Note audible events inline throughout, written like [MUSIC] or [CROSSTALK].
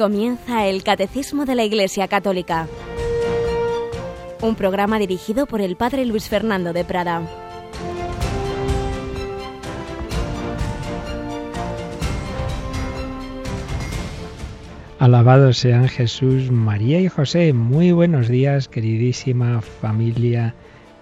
Comienza el Catecismo de la Iglesia Católica, un programa dirigido por el Padre Luis Fernando de Prada. Alabados sean Jesús, María y José. Muy buenos días, queridísima familia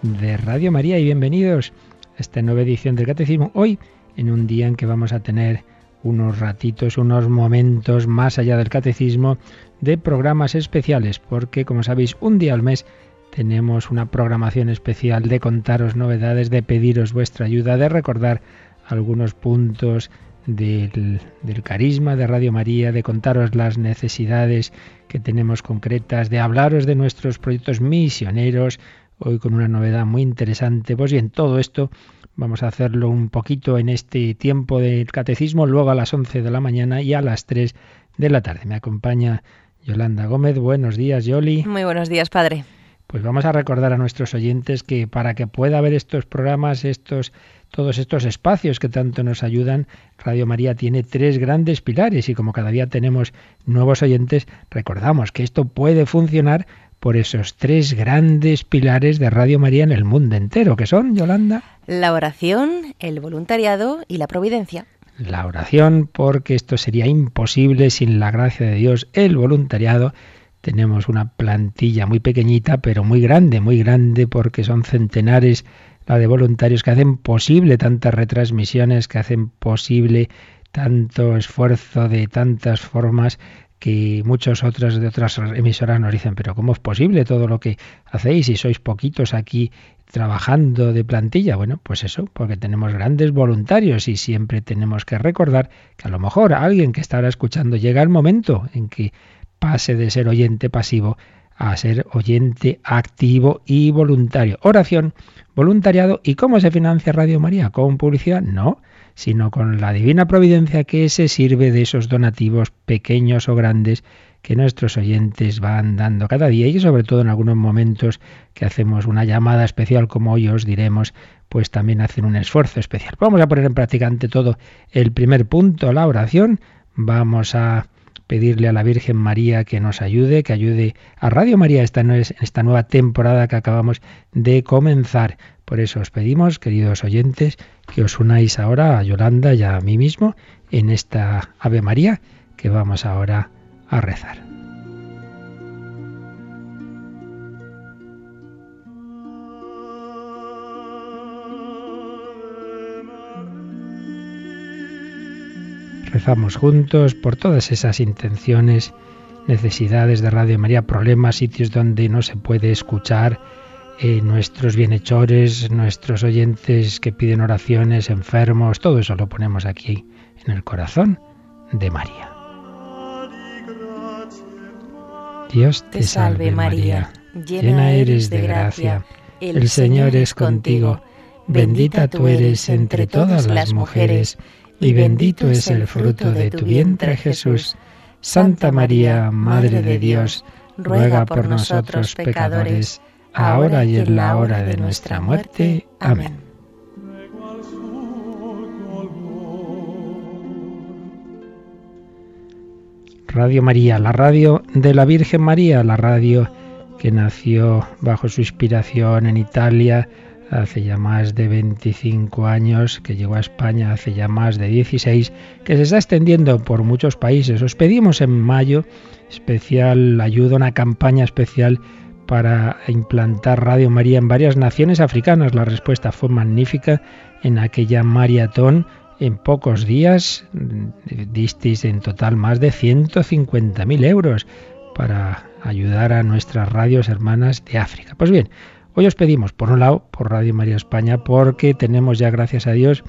de Radio María y bienvenidos a esta nueva edición del Catecismo. Hoy, en un día en que vamos a tener unos ratitos, unos momentos más allá del catecismo de programas especiales, porque como sabéis, un día al mes tenemos una programación especial de contaros novedades, de pediros vuestra ayuda, de recordar algunos puntos del, del, carisma de Radio María, de contaros las necesidades que tenemos concretas, de hablaros de nuestros proyectos misioneros, hoy con una novedad muy interesante. Pues bien, todo esto Vamos a hacerlo un poquito en este tiempo del catecismo, luego a las 11 de la mañana y a las 3 de la tarde. Me acompaña Yolanda Gómez. Buenos días, Yoli. Muy buenos días, padre. Pues vamos a recordar a nuestros oyentes que para que pueda haber estos programas, estos todos estos espacios que tanto nos ayudan, Radio María tiene tres grandes pilares y como cada día tenemos nuevos oyentes, recordamos que esto puede funcionar por esos tres grandes pilares de Radio María en el mundo entero, que son, Yolanda. La oración, el voluntariado y la providencia. La oración, porque esto sería imposible sin la gracia de Dios, el voluntariado. Tenemos una plantilla muy pequeñita, pero muy grande, muy grande, porque son centenares la de voluntarios que hacen posible tantas retransmisiones, que hacen posible tanto esfuerzo de tantas formas que muchos otros de otras emisoras nos dicen, pero ¿cómo es posible todo lo que hacéis y sois poquitos aquí trabajando de plantilla? Bueno, pues eso, porque tenemos grandes voluntarios y siempre tenemos que recordar que a lo mejor alguien que está ahora escuchando llega el momento en que pase de ser oyente pasivo a ser oyente activo y voluntario. Oración, voluntariado y cómo se financia Radio María con publicidad? No sino con la divina providencia que se sirve de esos donativos pequeños o grandes que nuestros oyentes van dando cada día y sobre todo en algunos momentos que hacemos una llamada especial como hoy os diremos, pues también hacen un esfuerzo especial. Vamos a poner en práctica ante todo el primer punto, la oración. Vamos a pedirle a la Virgen María que nos ayude, que ayude a Radio María esta, esta nueva temporada que acabamos de comenzar. Por eso os pedimos, queridos oyentes, que os unáis ahora a Yolanda y a mí mismo en esta Ave María que vamos ahora a rezar. Rezamos juntos por todas esas intenciones, necesidades de Radio María, problemas, sitios donde no se puede escuchar, eh, nuestros bienhechores, nuestros oyentes que piden oraciones, enfermos, todo eso lo ponemos aquí en el corazón de María. Dios te, salve María, llena eres de gracia, el Señor es contigo, bendita tú eres entre todas las mujeres, y bendito es el fruto de tu vientre Jesús. Santa María, Madre de Dios, ruega por nosotros pecadores, ahora y en la hora de nuestra muerte. Amén. Radio María, la radio de la Virgen María, la radio que nació bajo su inspiración en Italia hace ya más de 25 años, que llegó a España hace ya más de 16, que se está extendiendo por muchos países. Os pedimos en mayo especial ayuda, una campaña especial para implantar Radio María en varias naciones africanas. La respuesta fue magnífica en aquella maratón. En pocos días disteis en total más de 150.000 euros para ayudar a nuestras radios hermanas de África. Pues bien, hoy os pedimos, por un lado, por Radio María España, porque tenemos ya, gracias a Dios,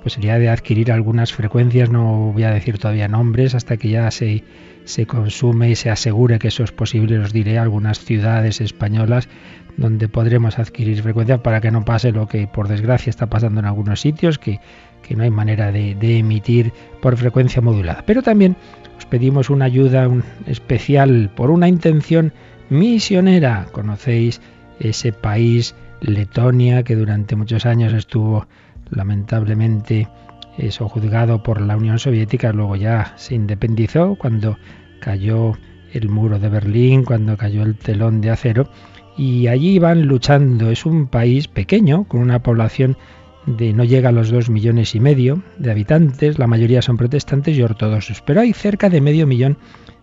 posibilidad de adquirir algunas frecuencias, no voy a decir todavía nombres, hasta que ya se se consume y se asegure que eso es posible, os diré algunas ciudades españolas donde podremos adquirir frecuencia para que no pase lo que por desgracia está pasando en algunos sitios, que, no hay manera de, emitir por frecuencia modulada. Pero también os pedimos una ayuda especial por una intención misionera. Conocéis ese país, Letonia, que durante muchos años estuvo lamentablemente eso juzgado por la Unión Soviética, luego ya se independizó cuando cayó el muro de Berlín, cuando cayó el telón de acero, y allí van luchando. Es un país pequeño, con una población de no llega a los dos millones y medio de habitantes, la mayoría son protestantes y ortodoxos, pero hay cerca de medio millón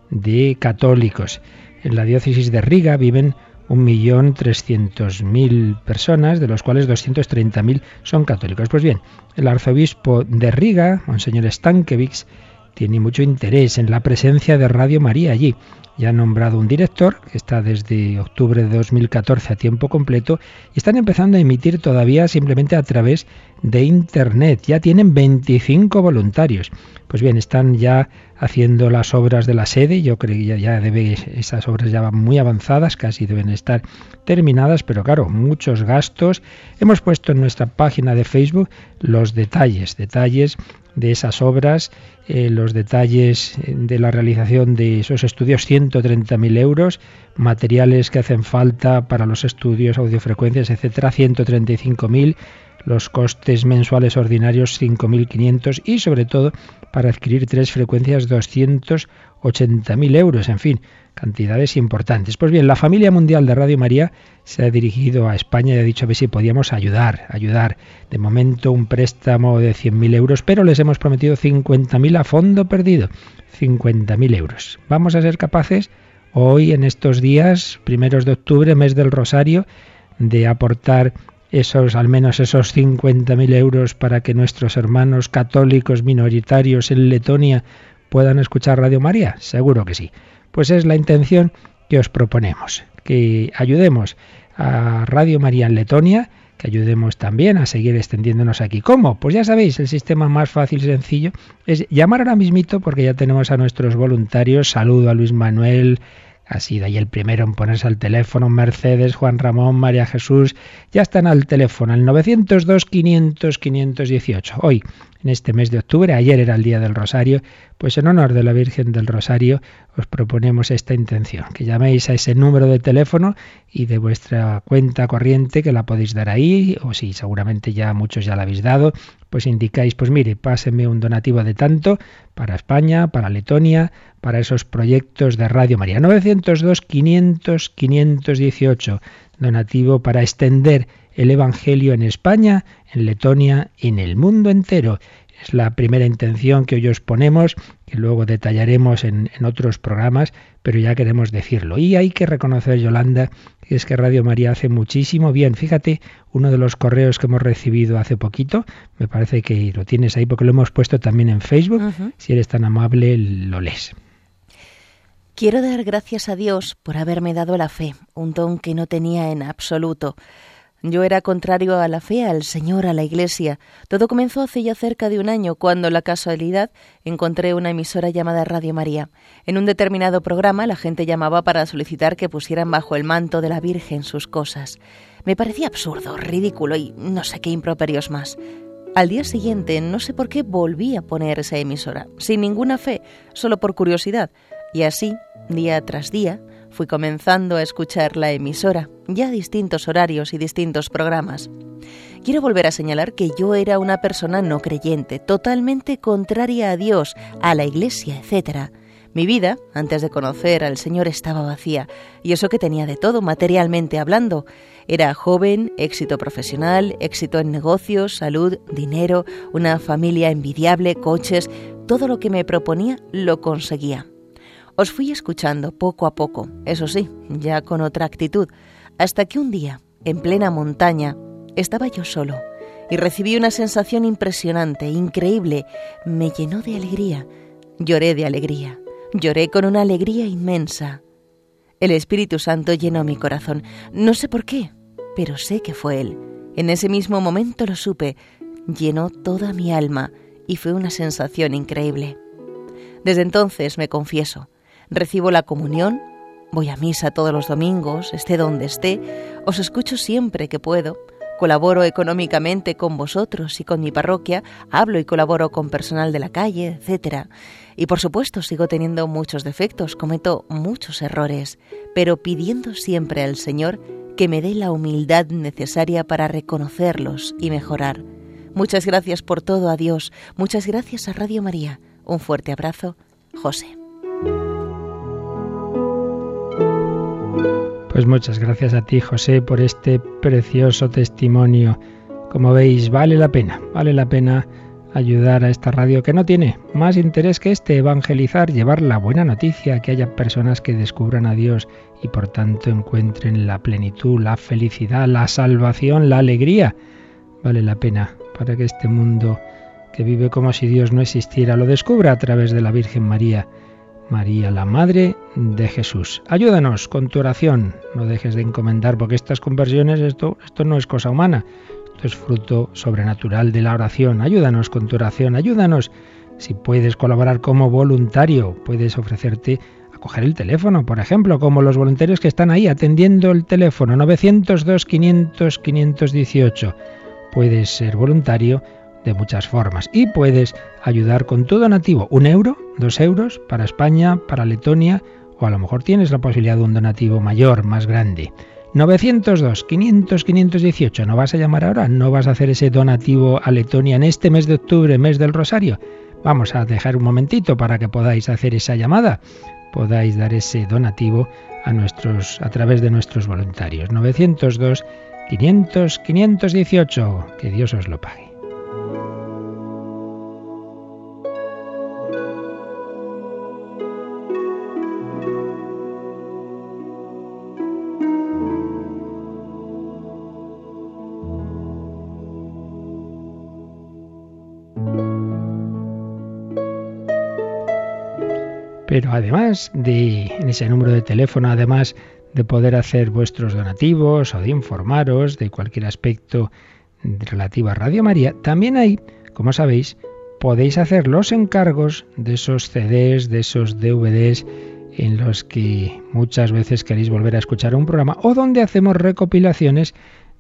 de católicos. En la diócesis de Riga viven 1.300.000 personas, de los cuales 230.000 son católicos. Pues bien, el arzobispo de Riga, Monseñor Stankiewicz, tiene mucho interés en la presencia de Radio María allí. Ya han nombrado un director, que está desde octubre de 2014 a tiempo completo, y están empezando a emitir todavía simplemente a través de Internet. Ya tienen 25 voluntarios. Pues bien, están ya haciendo las obras de la sede. Yo creo que ya, ya debe, esas obras ya van muy avanzadas, casi deben estar terminadas, pero claro, muchos gastos. Hemos puesto en nuestra página de Facebook los detalles, detalles de esas obras, eh, los detalles de la realización de esos estudios, 130.000 euros, materiales que hacen falta para los estudios, audiofrecuencias, etcétera, 135.000 los costes mensuales ordinarios 5.500 y sobre todo para adquirir tres frecuencias 280.000 euros. En fin, cantidades importantes. Pues bien, la familia mundial de Radio María se ha dirigido a España y ha dicho a ver si podíamos ayudar, ayudar. De momento un préstamo de 100.000 euros, pero les hemos prometido 50.000 a fondo perdido. 50.000 euros. Vamos a ser capaces hoy, en estos días, primeros de octubre, mes del Rosario, de aportar esos, al menos esos 50.000 euros para que nuestros hermanos católicos minoritarios en Letonia puedan escuchar Radio María? Seguro que sí. Pues es la intención que os proponemos, que ayudemos a Radio María en Letonia, que ayudemos también a seguir extendiéndonos aquí. ¿Cómo? Pues ya sabéis, el sistema más fácil y sencillo es llamar ahora mismito porque ya tenemos a nuestros voluntarios. Saludo a Luis Manuel, ha sido ahí el primero en ponerse al teléfono. Mercedes, Juan Ramón, María Jesús, ya están al teléfono, al 902 500 518. Hoy en este mes de octubre. Ayer era el Día del Rosario, pues en honor de la Virgen del Rosario os proponemos esta intención, que llaméis a ese número de teléfono y de vuestra cuenta corriente que la podéis dar ahí, o si seguramente ya muchos ya la habéis dado, pues indicáis, pues mire, pásenme un donativo de tanto para España, para Letonia, para esos proyectos de Radio María. 902 500 518, donativo para extender el Evangelio en España, en Letonia y en el mundo entero. Es la primera intención que hoy os ponemos, que luego detallaremos en, otros programas, pero ya queremos decirlo. Y hay que reconocer, Yolanda, que es que Radio María hace muchísimo bien. Fíjate, uno de los correos que hemos recibido hace poquito, me parece que lo tienes ahí porque lo hemos puesto también en Facebook. Si eres tan amable, lo lees. Quiero dar gracias a Dios por haberme dado la fe, un don que no tenía en absoluto. Yo era contrario a la fe, al Señor, a la Iglesia. Todo comenzó hace ya cerca de un año, cuando la casualidad encontré una emisora llamada Radio María. En un determinado programa la gente llamaba para solicitar que pusieran bajo el manto de la Virgen sus cosas. Me parecía absurdo, ridículo y no sé qué improperios más. Al día siguiente, no sé por qué, volví a poner esa emisora, sin ninguna fe, solo por curiosidad. Y así, día tras día, fui comenzando a escuchar la emisora, ya distintos horarios y distintos programas. Quiero volver a señalar que yo era una persona no creyente, totalmente contraria a Dios, a la Iglesia, etc. Mi vida, antes de conocer al Señor, estaba vacía, y eso que tenía de todo, materialmente hablando. Era joven, éxito profesional, éxito en negocios, salud, dinero, una familia envidiable, coches, todo lo que me proponía lo conseguía. Os fui escuchando poco a poco, eso sí, ya con otra actitud, hasta que un día, en plena montaña, estaba yo solo y recibí una sensación impresionante, increíble, me llenó de alegría, lloré de alegría, lloré con una alegría inmensa. El Espíritu Santo llenó mi corazón, no sé por qué, pero sé que fue Él. En ese mismo momento lo supe, llenó toda mi alma y fue una sensación increíble. Desde entonces me confieso, Recibo la comunión, voy a misa todos los domingos, esté donde esté, os escucho siempre que puedo, colaboro económicamente con vosotros y con mi parroquia, hablo y colaboro con personal de la calle, etc. Y por supuesto sigo teniendo muchos defectos, cometo muchos errores, pero pidiendo siempre al Señor que me dé la humildad necesaria para reconocerlos y mejorar. Muchas gracias por todo, a Dios. Muchas gracias a Radio María. Un fuerte abrazo, José. Pues muchas gracias a ti, José, por este precioso testimonio. Como veis, vale la pena, vale la pena ayudar a esta radio que no tiene más interés que este, evangelizar, llevar la buena noticia, que haya personas que descubran a Dios y por tanto encuentren la plenitud, la felicidad, la salvación, la alegría. Vale la pena para que este mundo que vive como si Dios no existiera lo descubra a través de la Virgen María. María, la Madre de Jesús. Ayúdanos con tu oración. No dejes de encomendar, porque estas conversiones, esto, esto no es cosa humana. Esto es fruto sobrenatural de la oración. Ayúdanos con tu oración. Ayúdanos. Si puedes colaborar como voluntario, puedes ofrecerte a coger el teléfono, por ejemplo, como los voluntarios que están ahí atendiendo el teléfono 902 500 518. Puedes ser voluntario de muchas formas y puedes ayudar con tu donativo, un euro, dos euros para España, para Letonia o a lo mejor tienes la posibilidad de un donativo mayor, más grande. 902 500 518. No vas a llamar ahora, no vas a hacer ese donativo a Letonia en este mes de octubre, mes del Rosario. Vamos a dejar un momentito para que podáis hacer esa llamada, podáis dar ese donativo a nuestros a través de nuestros voluntarios. 902 500 518. Que Dios os lo pague. Pero además de ese número de teléfono, además de poder hacer vuestros donativos o de informaros de cualquier aspecto relativo a Radio María, también hay, como sabéis, podéis hacer los encargos de esos CDs, de esos DVDs en los que muchas veces queréis volver a escuchar un programa o donde hacemos recopilaciones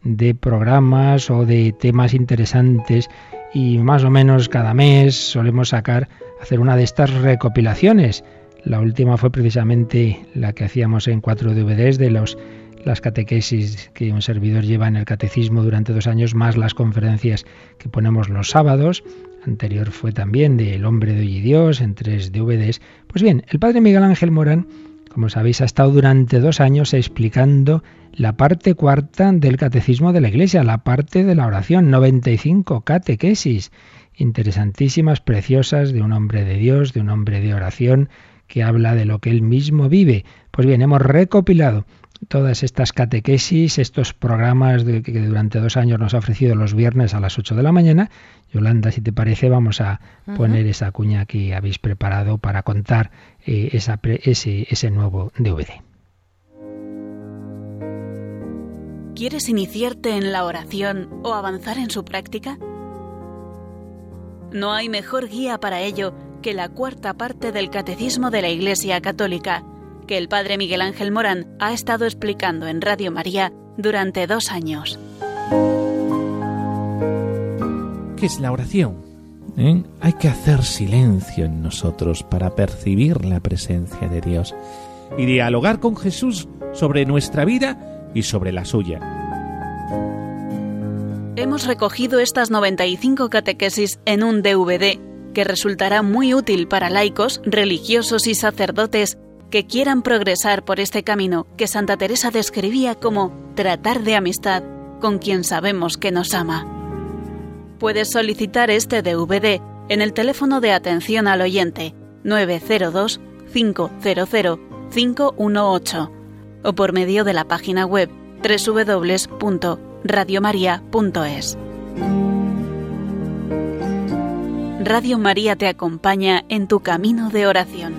de programas o de temas interesantes y más o menos cada mes solemos sacar hacer una de estas recopilaciones la última fue precisamente la que hacíamos en cuatro DVDs de los, las catequesis que un servidor lleva en el catecismo durante dos años, más las conferencias que ponemos los sábados. Anterior fue también de El hombre de hoy y Dios en tres DVDs. Pues bien, el padre Miguel Ángel Morán, como sabéis, ha estado durante dos años explicando la parte cuarta del catecismo de la Iglesia, la parte de la oración, 95 catequesis interesantísimas, preciosas, de un hombre de Dios, de un hombre de oración, que habla de lo que él mismo vive. Pues bien, hemos recopilado todas estas catequesis, estos programas de, que durante dos años nos ha ofrecido los viernes a las 8 de la mañana. Yolanda, si te parece, vamos a poner esa cuña que habéis preparado para contar eh, esa, ese, ese nuevo DVD. ¿Quieres iniciarte en la oración o avanzar en su práctica? No hay mejor guía para ello que la cuarta parte del Catecismo de la Iglesia Católica, que el Padre Miguel Ángel Morán ha estado explicando en Radio María durante dos años. ¿Qué es la oración? ¿Eh? Hay que hacer silencio en nosotros para percibir la presencia de Dios y dialogar con Jesús sobre nuestra vida y sobre la suya. Hemos recogido estas 95 catequesis en un DVD que resultará muy útil para laicos, religiosos y sacerdotes que quieran progresar por este camino que Santa Teresa describía como tratar de amistad con quien sabemos que nos ama. Puedes solicitar este DVD en el teléfono de atención al oyente 902 500 518 o por medio de la página web www.radiomaria.es. Radio María te acompaña en tu camino de oración.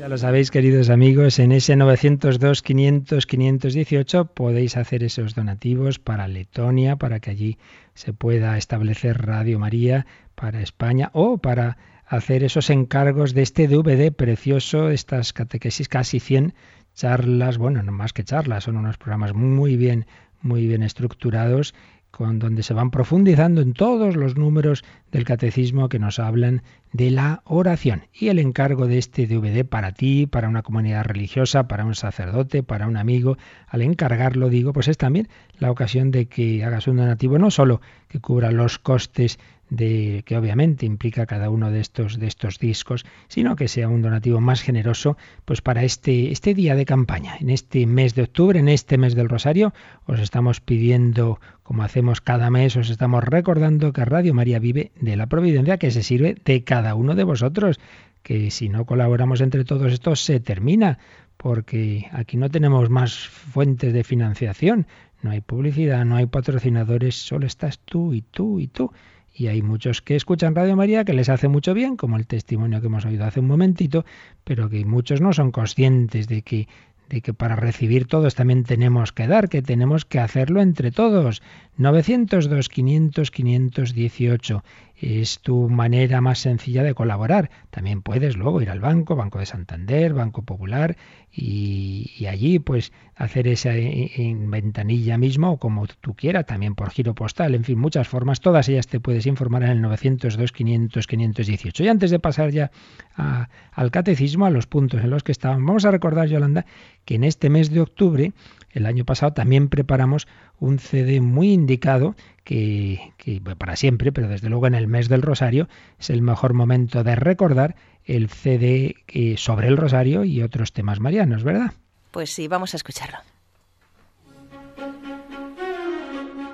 Ya lo sabéis, queridos amigos, en ese 902 500 518 podéis hacer esos donativos para Letonia, para que allí se pueda establecer Radio María para España o para hacer esos encargos de este DVD precioso, estas catequesis, casi 100 charlas, bueno, no más que charlas, son unos programas muy bien, muy bien estructurados con donde se van profundizando en todos los números del catecismo que nos hablan de la oración. Y el encargo de este DVD para ti, para una comunidad religiosa, para un sacerdote, para un amigo, al encargarlo, digo, pues es también la ocasión de que hagas un donativo no solo que cubra los costes de que obviamente implica cada uno de estos de estos discos, sino que sea un donativo más generoso, pues para este este día de campaña, en este mes de octubre, en este mes del Rosario, os estamos pidiendo, como hacemos cada mes, os estamos recordando que Radio María vive de la providencia que se sirve de cada uno de vosotros, que si no colaboramos entre todos estos se termina, porque aquí no tenemos más fuentes de financiación, no hay publicidad, no hay patrocinadores, solo estás tú y tú y tú. Y hay muchos que escuchan Radio María que les hace mucho bien, como el testimonio que hemos oído hace un momentito, pero que muchos no son conscientes de que de que para recibir todos también tenemos que dar, que tenemos que hacerlo entre todos. 902 500 518 es tu manera más sencilla de colaborar. También puedes luego ir al banco, Banco de Santander, Banco Popular, y, allí pues hacer esa en ventanilla mismo o como tú quieras, también por giro postal, en fin, muchas formas. Todas ellas te puedes informar en el 902 500 518. Y antes de pasar ya al catecismo, a los puntos en los que estaban, vamos a recordar, Yolanda, que en este mes de octubre, el año pasado, también preparamos un CD muy indicado que, para siempre, pero desde luego en el mes del Rosario es el mejor momento de recordar el CD eh, sobre el Rosario y otros temas marianos, ¿verdad? Pues sí, vamos a escucharlo.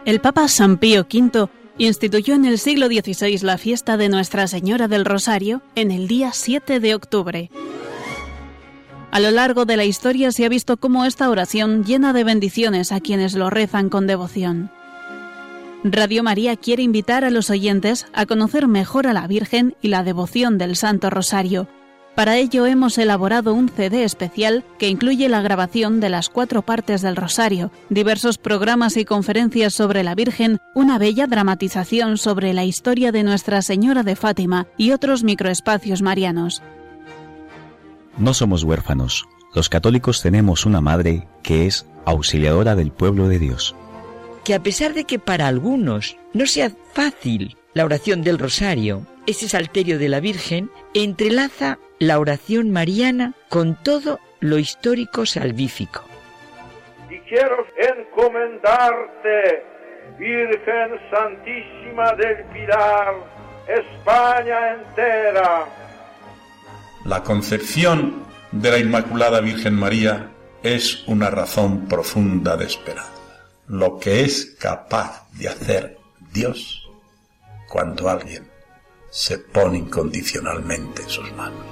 El Papa San Pío V instituyó en el siglo XVI la fiesta de Nuestra Señora del Rosario en el día 7 de octubre. A lo largo de la historia se ha visto cómo esta oración llena de bendiciones a quienes lo rezan con devoción. Radio María quiere invitar a los oyentes a conocer mejor a la Virgen y la devoción del Santo Rosario. Para ello hemos elaborado un CD especial que incluye la grabación de las cuatro partes del Rosario, diversos programas y conferencias sobre la Virgen, una bella dramatización sobre la historia de Nuestra Señora de Fátima y otros microespacios marianos. No somos huérfanos. Los católicos tenemos una madre que es auxiliadora del pueblo de Dios. Que a pesar de que para algunos no sea fácil la oración del rosario, ese salterio de la Virgen entrelaza la oración mariana con todo lo histórico salvífico. Y quiero encomendarte, Virgen Santísima del Pilar, España entera la concepción de la Inmaculada Virgen María es una razón profunda de esperanza. Lo que es capaz de hacer Dios cuando alguien se pone incondicionalmente en sus manos.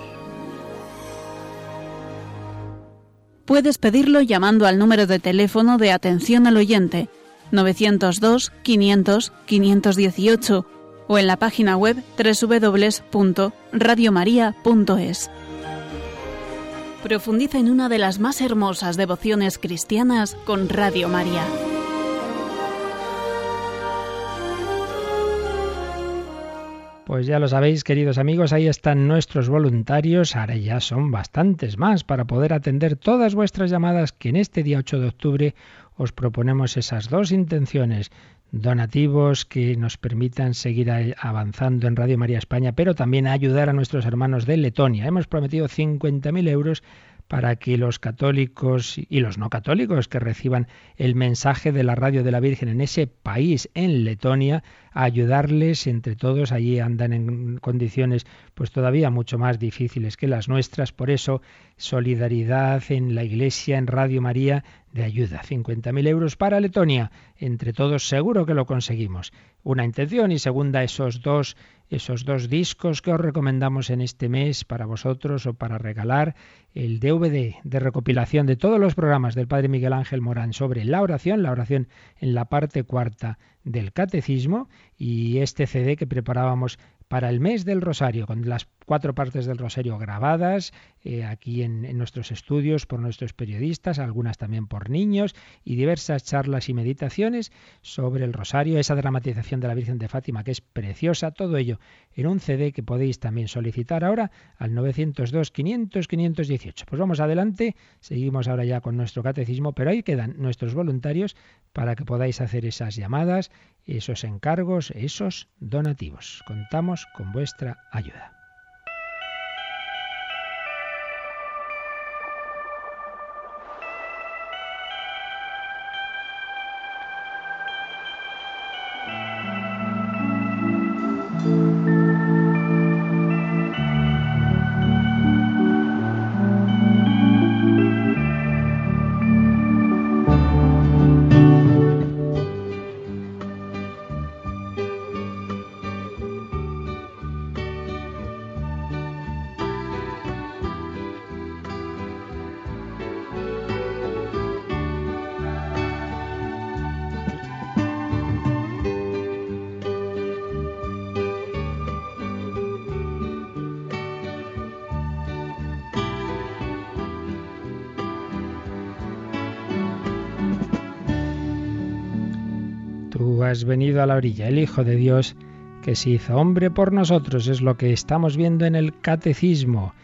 Puedes pedirlo llamando al número de teléfono de atención al oyente 902 500 518 o en la página web www.radiomaria.es. Profundiza en una de las más hermosas devociones cristianas con Radio María. Pues ya lo sabéis, queridos amigos, ahí están nuestros voluntarios, ahora ya son bastantes más para poder atender todas vuestras llamadas que en este día 8 de octubre os proponemos esas dos intenciones donativos que nos permitan seguir avanzando en Radio María España, pero también ayudar a nuestros hermanos de Letonia. Hemos prometido 50.000 euros para que los católicos y los no católicos que reciban el mensaje de la radio de la Virgen en ese país, en Letonia, ayudarles entre todos. Allí andan en condiciones pues todavía mucho más difíciles que las nuestras. Por eso, solidaridad en la Iglesia, en Radio María, de ayuda. 50.000 euros para Letonia. Entre todos seguro que lo conseguimos. Una intención y segunda esos dos esos dos discos que os recomendamos en este mes para vosotros o para regalar el DVD de recopilación de todos los programas del Padre Miguel Ángel Morán sobre la oración, la oración en la parte cuarta del catecismo y este CD que preparábamos para el mes del Rosario, con las cuatro partes del Rosario grabadas eh, aquí en, en, nuestros estudios por nuestros periodistas, algunas también por niños, y diversas charlas y meditaciones sobre el Rosario, esa dramatización de la Virgen de Fátima que es preciosa, todo ello en un CD que podéis también solicitar ahora al 902-500-518. Pues vamos adelante, seguimos ahora ya con nuestro catecismo, pero ahí quedan nuestros voluntarios para que podáis hacer esas llamadas esos encargos, esos donativos. Contamos con vuestra ayuda. Has venido a la orilla, el Hijo de Dios que se hizo hombre por nosotros, es lo que estamos viendo en el catecismo.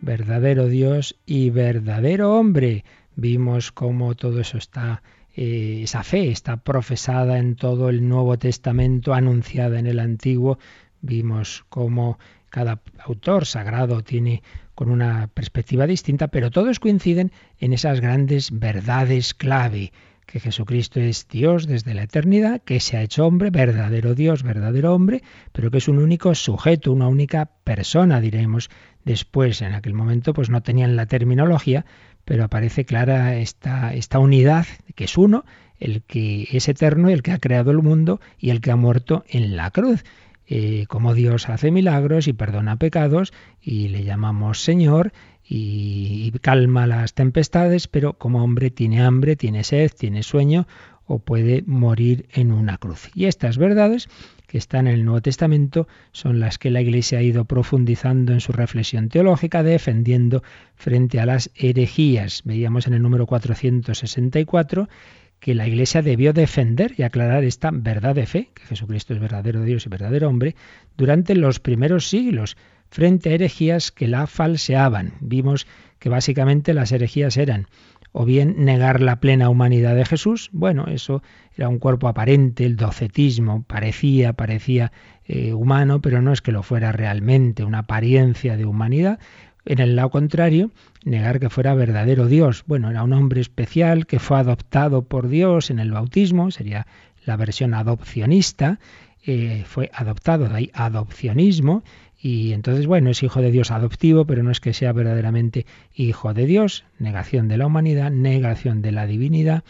Verdadero Dios y verdadero hombre. Vimos cómo todo eso está, eh, esa fe está profesada en todo el Nuevo Testamento, anunciada en el Antiguo. Vimos cómo cada autor sagrado tiene con una perspectiva distinta, pero todos coinciden en esas grandes verdades clave que Jesucristo es Dios desde la eternidad, que se ha hecho hombre, verdadero Dios, verdadero hombre, pero que es un único sujeto, una única persona, diremos después. En aquel momento pues no tenían la terminología, pero aparece clara esta, esta unidad, que es uno, el que es eterno, el que ha creado el mundo y el que ha muerto en la cruz. Eh, como Dios hace milagros y perdona pecados y le llamamos Señor y, calma las tempestades, pero como hombre tiene hambre, tiene sed, tiene sueño o puede morir en una cruz. Y estas verdades que están en el Nuevo Testamento son las que la Iglesia ha ido profundizando en su reflexión teológica, defendiendo frente a las herejías. Veíamos en el número 464 que la Iglesia debió defender y aclarar esta verdad de fe, que Jesucristo es verdadero Dios y verdadero hombre, durante los primeros siglos, frente a herejías que la falseaban. Vimos que básicamente las herejías eran o bien negar la plena humanidad de Jesús, bueno, eso era un cuerpo aparente, el docetismo, parecía, parecía eh, humano, pero no es que lo fuera realmente, una apariencia de humanidad. En el lado contrario, negar que fuera verdadero Dios. Bueno, era un hombre especial que fue adoptado por Dios en el bautismo, sería la versión adopcionista, eh, fue adoptado, de ahí adopcionismo, y entonces, bueno, es hijo de Dios adoptivo, pero no es que sea verdaderamente hijo de Dios. Negación de la humanidad, negación de la divinidad.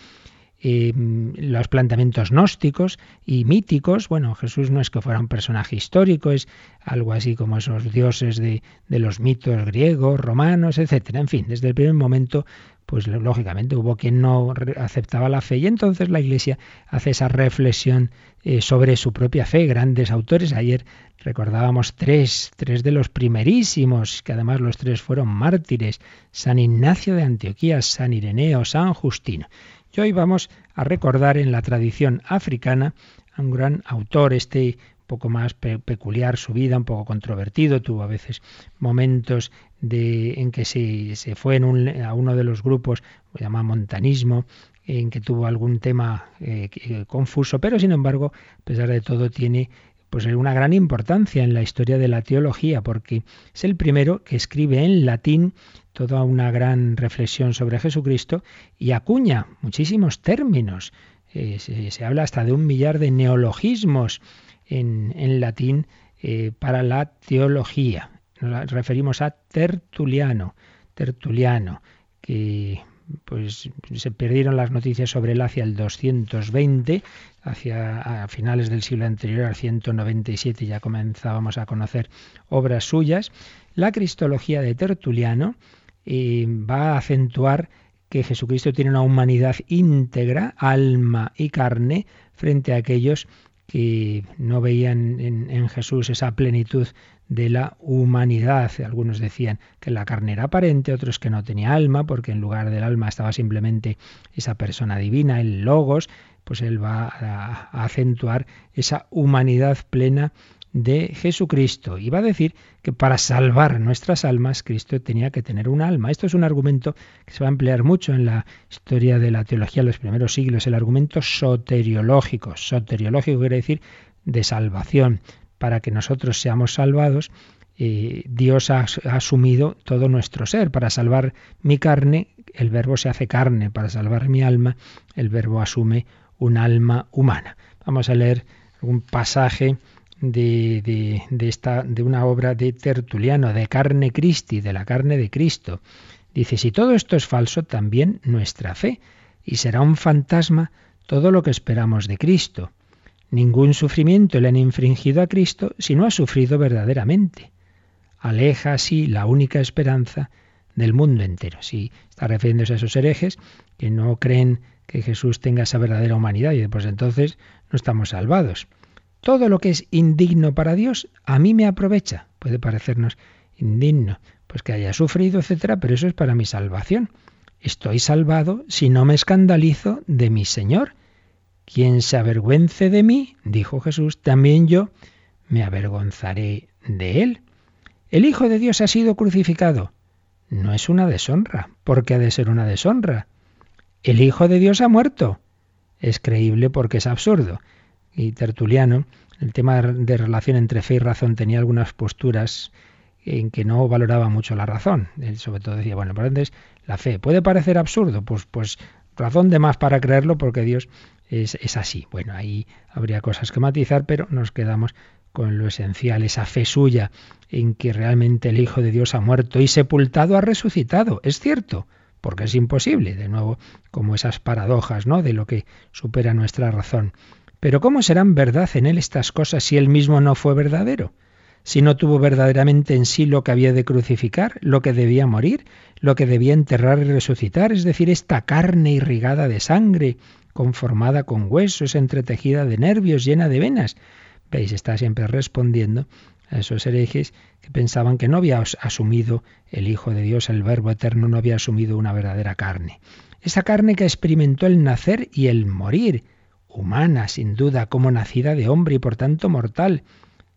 Eh, los planteamientos gnósticos y míticos. Bueno, Jesús no es que fuera un personaje histórico, es algo así como esos dioses de, de los mitos griegos, romanos, etcétera. En fin, desde el primer momento pues lógicamente hubo quien no aceptaba la fe y entonces la Iglesia hace esa reflexión eh, sobre su propia fe. Grandes autores, ayer recordábamos tres, tres de los primerísimos, que además los tres fueron mártires, San Ignacio de Antioquía, San Ireneo, San Justino. Y hoy vamos a recordar en la tradición africana a un gran autor, este poco más peculiar su vida, un poco controvertido, tuvo a veces momentos en que se, fue a uno de los grupos, se llama montanismo, en que tuvo algún tema eh, confuso, pero sin embargo, a pesar de todo, tiene pues una gran importancia en la historia de la teología, porque es el primero que escribe en latín toda una gran reflexión sobre Jesucristo y acuña muchísimos términos. Eh, se, habla hasta de un millar de neologismos en, latín eh, para la teología. Nos referimos a Tertuliano, Tertuliano, que pues se perdieron las noticias sobre él hacia el 220, hacia finales del siglo anterior, al 197, ya comenzábamos a conocer obras suyas. La cristología de Tertuliano eh, va a acentuar que Jesucristo tiene una humanidad íntegra, alma y carne, frente a aquellos que no veían en, Jesús esa plenitud de la humanidad. Algunos decían que la carne era aparente, otros que no tenía alma, porque en lugar del alma estaba simplemente esa persona divina, el logos, pues él va a acentuar esa humanidad plena de Jesucristo. Y va a decir que para salvar nuestras almas, Cristo tenía que tener un alma. Esto es un argumento que se va a emplear mucho en la historia de la teología de los primeros siglos, el argumento soteriológico. Soteriológico quiere decir de salvación. Para que nosotros seamos salvados, eh, Dios ha, ha asumido todo nuestro ser. Para salvar mi carne, el verbo se hace carne. Para salvar mi alma, el verbo asume un alma humana. Vamos a leer un pasaje de, esta, de una obra de Tertuliano, de carne Christi, de la carne de Cristo. Dice, si todo esto es falso, también nuestra fe, y será un fantasma todo lo que esperamos de Cristo. Ningún sufrimiento le han infringido a Cristo si no ha sufrido verdaderamente. Aleja así la única esperanza del mundo entero. Si está refiriéndose a esos herejes que no creen que Jesús tenga esa verdadera humanidad y pues entonces no estamos salvados. Todo lo que es indigno para Dios a mí me aprovecha. Puede parecernos indigno, pues que haya sufrido, etcétera, pero eso es para mi salvación. Estoy salvado si no me escandalizo de mi Señor. Quien se avergüence de mí, dijo Jesús, también yo me avergonzaré de él. El Hijo de Dios ha sido crucificado. No es una deshonra, porque ha de ser una deshonra. El Hijo de Dios ha muerto. Es creíble porque es absurdo. Y Tertuliano, el tema de relación entre fe y razón tenía algunas posturas en que no valoraba mucho la razón. Él sobre todo decía, bueno, por entonces la fe puede parecer absurdo, pues, pues razón de más para creerlo porque Dios es, es así. Bueno, ahí habría cosas que matizar, pero nos quedamos con lo esencial, esa fe suya en que realmente el Hijo de Dios ha muerto y sepultado ha resucitado. Es cierto, porque es imposible, de nuevo, como esas paradojas, ¿no? de lo que supera nuestra razón. Pero ¿cómo serán verdad en él estas cosas si él mismo no fue verdadero? Si no tuvo verdaderamente en sí lo que había de crucificar, lo que debía morir, lo que debía enterrar y resucitar, es decir, esta carne irrigada de sangre, conformada con huesos, entretejida de nervios, llena de venas. Veis, está siempre respondiendo a esos herejes que pensaban que no había asumido el Hijo de Dios, el Verbo Eterno, no había asumido una verdadera carne. Esa carne que experimentó el nacer y el morir, humana, sin duda, como nacida de hombre y por tanto mortal.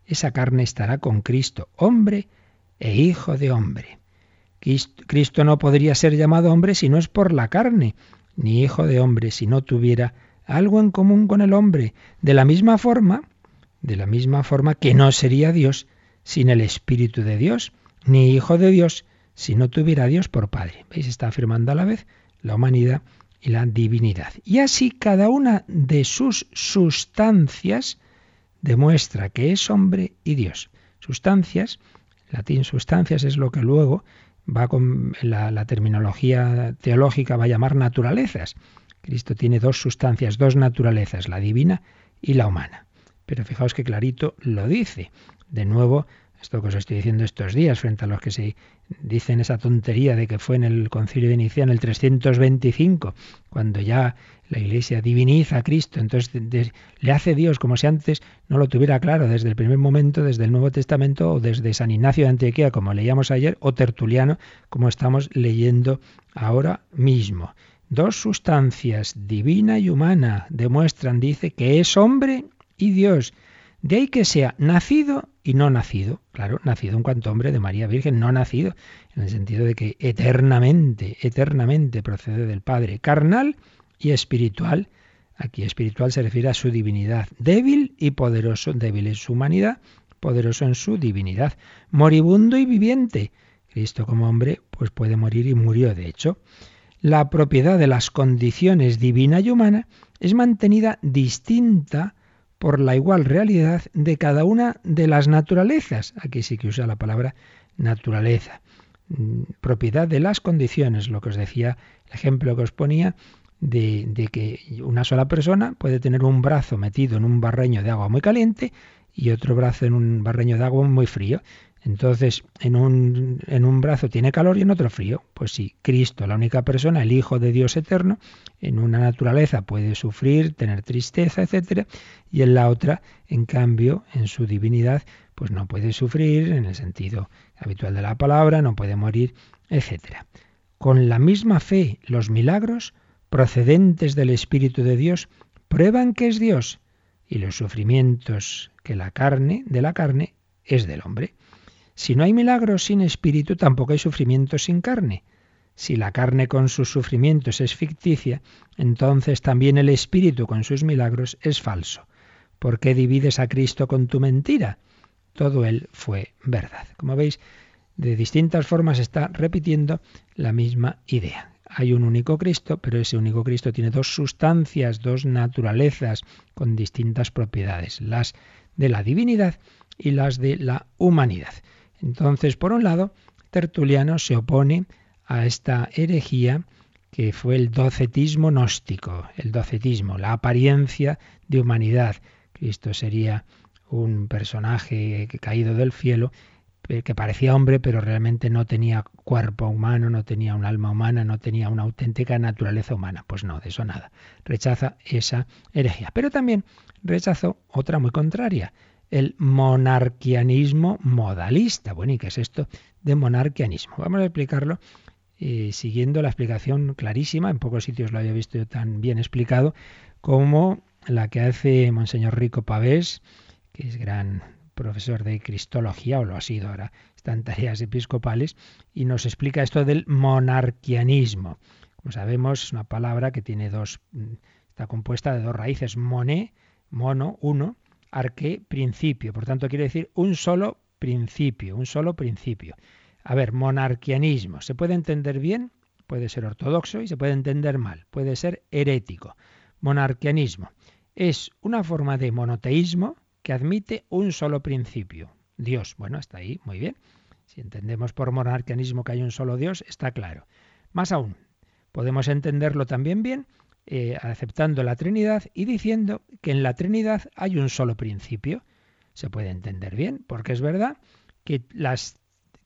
Esa carne estará con Cristo, hombre e hijo de hombre. Cristo no podría ser llamado hombre si no es por la carne, ni hijo de hombre si no tuviera algo en común con el hombre. De la misma forma, de la misma forma que no sería Dios sin el Espíritu de Dios, ni Hijo de Dios si no tuviera Dios por Padre. ¿Veis? Está afirmando a la vez la humanidad y la divinidad. Y así cada una de sus sustancias demuestra que es hombre y Dios. Sustancias, latín sustancias es lo que luego va con la, la terminología teológica va a llamar naturalezas. Cristo tiene dos sustancias, dos naturalezas, la divina y la humana. Pero fijaos que clarito lo dice. De nuevo, esto que os estoy diciendo estos días, frente a los que se dicen esa tontería de que fue en el concilio de Inicia en el 325, cuando ya la Iglesia diviniza a Cristo, entonces le hace Dios como si antes no lo tuviera claro desde el primer momento, desde el Nuevo Testamento o desde San Ignacio de Antioquía, como leíamos ayer, o Tertuliano, como estamos leyendo ahora mismo. Dos sustancias, divina y humana, demuestran, dice, que es hombre y Dios. De ahí que sea nacido y no nacido. Claro, nacido en cuanto hombre de María Virgen, no nacido, en el sentido de que eternamente, eternamente procede del Padre, carnal y espiritual. Aquí espiritual se refiere a su divinidad, débil y poderoso, débil en su humanidad, poderoso en su divinidad, moribundo y viviente. Cristo como hombre pues puede morir y murió de hecho. La propiedad de las condiciones divina y humana es mantenida distinta por la igual realidad de cada una de las naturalezas. Aquí sí que usa la palabra naturaleza. Mm, propiedad de las condiciones, lo que os decía, el ejemplo que os ponía de, de, que una sola persona puede tener un brazo metido en un barreño de agua muy caliente y otro brazo en un barreño de agua muy frío. Entonces, en un, en un brazo tiene calor y en otro frío. Pues sí, Cristo, la única persona, el Hijo de Dios eterno, en una naturaleza puede sufrir, tener tristeza, etc. Y en la otra, en cambio, en su divinidad, pues no puede sufrir en el sentido habitual de la palabra, no puede morir, etc. Con la misma fe, los milagros procedentes del Espíritu de Dios prueban que es Dios y los sufrimientos que la carne de la carne es del hombre. Si no hay milagros sin espíritu, tampoco hay sufrimiento sin carne. Si la carne con sus sufrimientos es ficticia, entonces también el espíritu con sus milagros es falso. ¿Por qué divides a Cristo con tu mentira? Todo él fue verdad. Como veis, de distintas formas está repitiendo la misma idea. Hay un único Cristo, pero ese único Cristo tiene dos sustancias, dos naturalezas con distintas propiedades, las de la divinidad y las de la humanidad. Entonces, por un lado, Tertuliano se opone a esta herejía que fue el docetismo gnóstico, el docetismo, la apariencia de humanidad. Cristo sería un personaje caído del cielo eh, que parecía hombre, pero realmente no tenía cuerpo humano, no tenía un alma humana, no tenía una auténtica naturaleza humana. Pues no, de eso nada. Rechaza esa herejía. Pero también rechazó otra muy contraria, el monarquianismo modalista. Bueno, ¿y qué es esto de monarquianismo? Vamos a explicarlo eh, siguiendo la explicación clarísima, en pocos sitios lo había visto yo tan bien explicado, como la que hace Monseñor Rico Pavés, que es gran profesor de Cristología, o lo ha sido ahora, está en tareas episcopales, y nos explica esto del monarquianismo. Como sabemos, es una palabra que tiene dos, está compuesta de dos raíces, moné, mono, uno, arque, principio. Por tanto, quiere decir un solo principio, un solo principio. A ver, monarquianismo, ¿se puede entender bien? Puede ser ortodoxo y se puede entender mal, puede ser herético. Monarquianismo es una forma de monoteísmo que admite un solo principio, Dios. Bueno, está ahí, muy bien. Si entendemos por monarquianismo que hay un solo Dios, está claro. Más aún, podemos entenderlo también bien eh, aceptando la Trinidad y diciendo que en la Trinidad hay un solo principio. Se puede entender bien, porque es verdad que, las,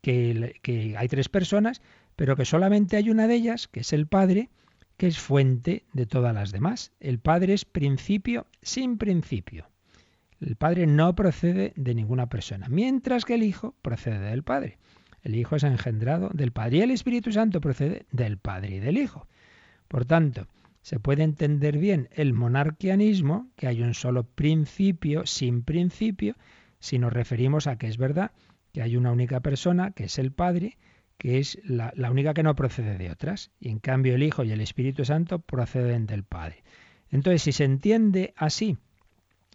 que, que hay tres personas, pero que solamente hay una de ellas, que es el Padre, que es fuente de todas las demás. El Padre es principio sin principio. El Padre no procede de ninguna persona, mientras que el Hijo procede del Padre. El Hijo es engendrado del Padre y el Espíritu Santo procede del Padre y del Hijo. Por tanto, se puede entender bien el monarquianismo, que hay un solo principio sin principio, si nos referimos a que es verdad que hay una única persona, que es el Padre, que es la, única que no procede de otras, y en cambio el Hijo y el Espíritu Santo proceden del Padre. Entonces, si se entiende así,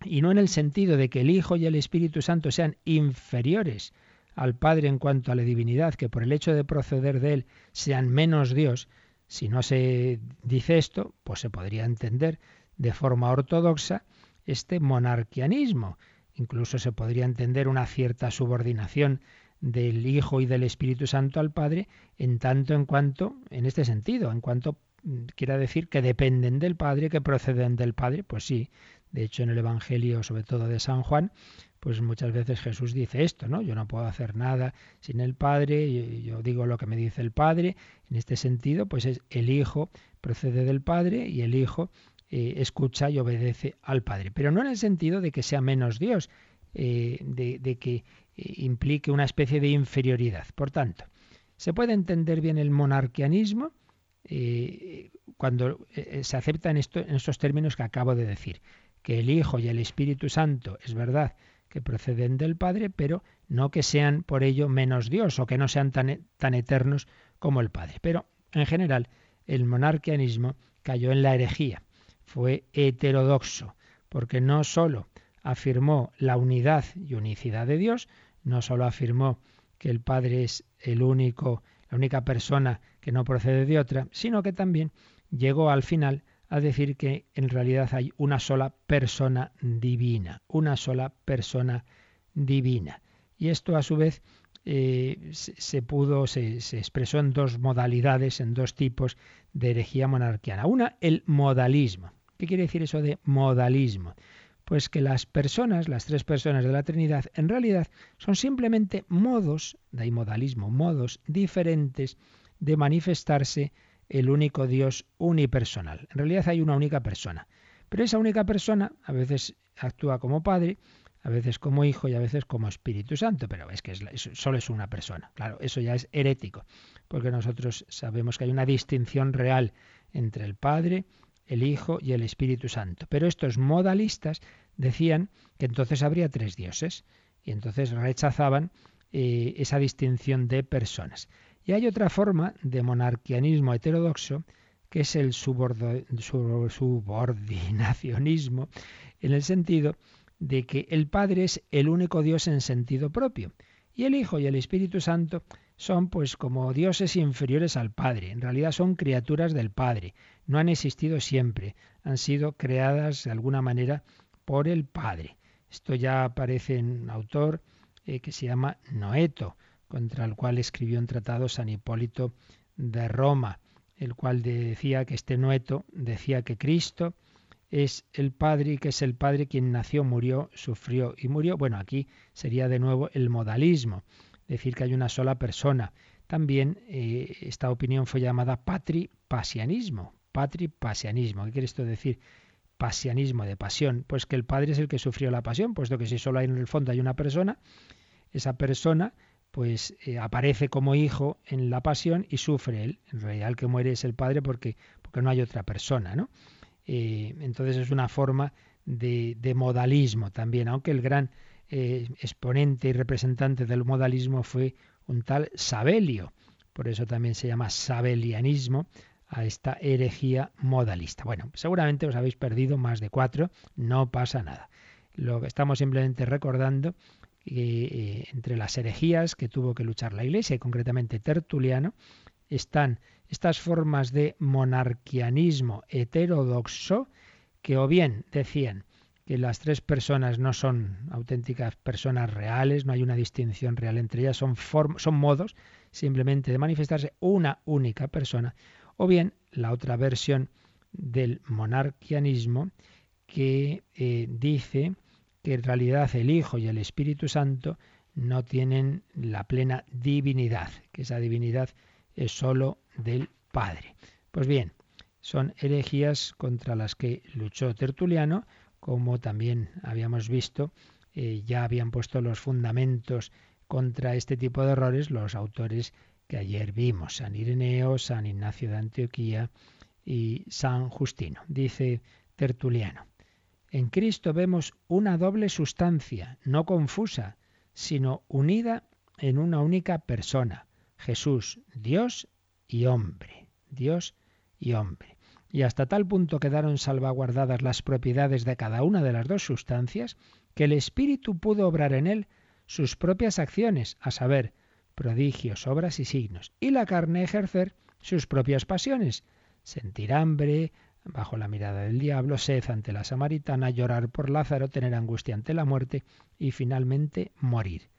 y no en el sentido de que el Hijo y el Espíritu Santo sean inferiores al Padre en cuanto a la divinidad, que por el hecho de proceder de Él sean menos Dios, si no se dice esto, pues se podría entender de forma ortodoxa este monarquianismo. Incluso se podría entender una cierta subordinación del Hijo y del Espíritu Santo al Padre, en tanto en cuanto, en este sentido, en cuanto mm, quiera decir que dependen del Padre, que proceden del Padre, pues sí. De hecho, en el Evangelio, sobre todo de San Juan, pues muchas veces Jesús dice esto, ¿no? Yo no puedo hacer nada sin el Padre, yo, digo lo que me dice el Padre. En este sentido, pues es el Hijo procede del Padre y el Hijo eh, escucha y obedece al Padre. Pero no en el sentido de que sea menos Dios, eh, de, que eh, implique una especie de inferioridad. Por tanto, se puede entender bien el monarquianismo cuando se acepta en, en estos términos que acabo de decir, que el Hijo y el Espíritu Santo, es verdad, que proceden del Padre, pero no que sean por ello menos Dios o que no sean tan, e, tan eternos como el Padre. Pero en general el monarquianismo cayó en la herejía, fue heterodoxo, porque no sólo afirmó la unidad y unicidad de Dios, no sólo afirmó que el Padre es el único, la única persona que no procede de otra, sino que también llegó al final a decir que en realidad hay una sola persona divina, una sola persona divina. Y esto a su vez eh, se, pudo, se, se, expresó en dos modalidades, en dos tipos de herejía monarquiana. Una, el modalismo. ¿Qué quiere decir eso de modalismo? Pues que las personas, las tres personas de la Trinidad, en realidad son simplemente modos, de ahí modalismo, modos diferentes de manifestarse el único Dios unipersonal. En realidad hay una única persona, pero esa única persona a veces actúa como Padre, a veces como Hijo y a veces como Espíritu Santo, pero es que solo es una persona. Claro, eso ya es herético, porque nosotros sabemos que hay una distinción real entre el Padre, el Hijo y el Espíritu Santo. Pero estos modalistas decían que entonces habría tres dioses y entonces rechazaban eh, esa distinción de personas. Y hay otra forma de monarquianismo heterodoxo que es el subordinacionismo, en el sentido de que el Padre es el único Dios en sentido propio, y el Hijo y el Espíritu Santo son pues como dioses inferiores al Padre, en realidad son criaturas del Padre, no han existido siempre, han sido creadas de alguna manera por el Padre. Esto ya aparece en un autor eh, que se llama Noeto, contra el cual escribió un tratado San Hipólito de Roma, el cual decía que este Noeto decía que Cristo es el Padre y que es el Padre quien nació, murió, sufrió y murió. Bueno, aquí sería de nuevo el modalismo, decir que hay una sola persona. También eh, esta opinión fue llamada patripasianismo. Patripasianismo. ¿Qué quiere esto decir? Pasianismo de pasión. Pues que el Padre es el que sufrió la pasión, puesto que si solo hay en el fondo hay una persona, esa persona pues eh, aparece como hijo en la pasión y sufre él. En realidad el que muere es el padre porque, porque no hay otra persona, ¿no? Eh, entonces es una forma de, modalismo también, aunque el gran eh, exponente y representante del modalismo fue un tal Sabelio. Por eso también se llama sabelianismo a esta herejía modalista. Bueno, seguramente os habéis perdido más de cuatro, no pasa nada. Lo que estamos simplemente recordando eh, entre las herejías que tuvo que luchar la Iglesia, y concretamente Tertuliano, están estas formas de monarquianismo heterodoxo que o bien decían que las tres personas no son auténticas personas reales, no hay una distinción real entre ellas, son, son modos simplemente de manifestarse una única persona, o bien la otra versión del monarquianismo que eh, dice que en realidad el Hijo y el Espíritu Santo no tienen la plena divinidad, que esa divinidad es sólo del Padre. Pues bien, son herejías contra las que luchó Tertuliano, como también habíamos visto, eh, ya habían puesto los fundamentos contra este tipo de errores los autores que ayer vimos, San Ireneo, San Ignacio de Antioquía y San Justino. Dice Tertuliano, en Cristo vemos una doble sustancia, no confusa, sino unida en una única persona, Jesús, Dios y hombre, Dios y hombre. Y hasta tal punto quedaron salvaguardadas las propiedades de cada una de las dos sustancias, que el Espíritu pudo obrar en él sus propias acciones, a saber, prodigios, obras y signos, y la carne ejercer sus propias pasiones, sentir hambre bajo la mirada del diablo, sed ante la samaritana, llorar por Lázaro, tener angustia ante la muerte y finalmente morir.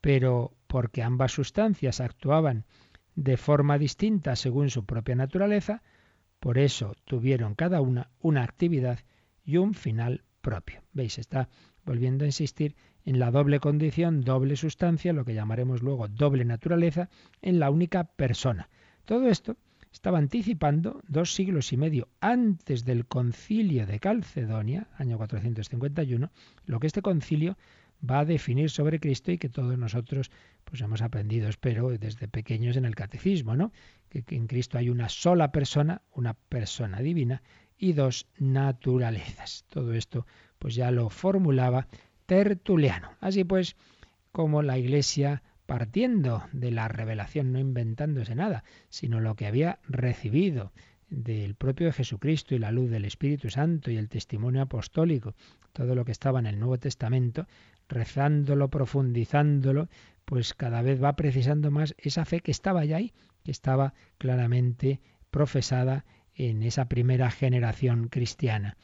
Pero porque ambas sustancias actuaban de forma distinta según su propia naturaleza, por eso tuvieron cada una una actividad y un final propio. ¿Veis? Está volviendo a insistir en la doble condición, doble sustancia, lo que llamaremos luego doble naturaleza, en la única persona. Todo esto estaba anticipando dos siglos y medio antes del concilio de Calcedonia, año 451, lo que este concilio va a definir sobre Cristo y que todos nosotros pues hemos aprendido, espero, desde pequeños en el catecismo, ¿no? Que, que en Cristo hay una sola persona, una persona divina y dos naturalezas. Todo esto pues ya lo formulaba Tertuliano. Así pues, como la Iglesia partiendo de la revelación, no inventándose nada, sino lo que había recibido del propio Jesucristo y la luz del Espíritu Santo y el testimonio apostólico, todo lo que estaba en el Nuevo Testamento, rezándolo, profundizándolo, pues cada vez va precisando más esa fe que estaba ya ahí, que estaba claramente profesada en esa primera generación cristiana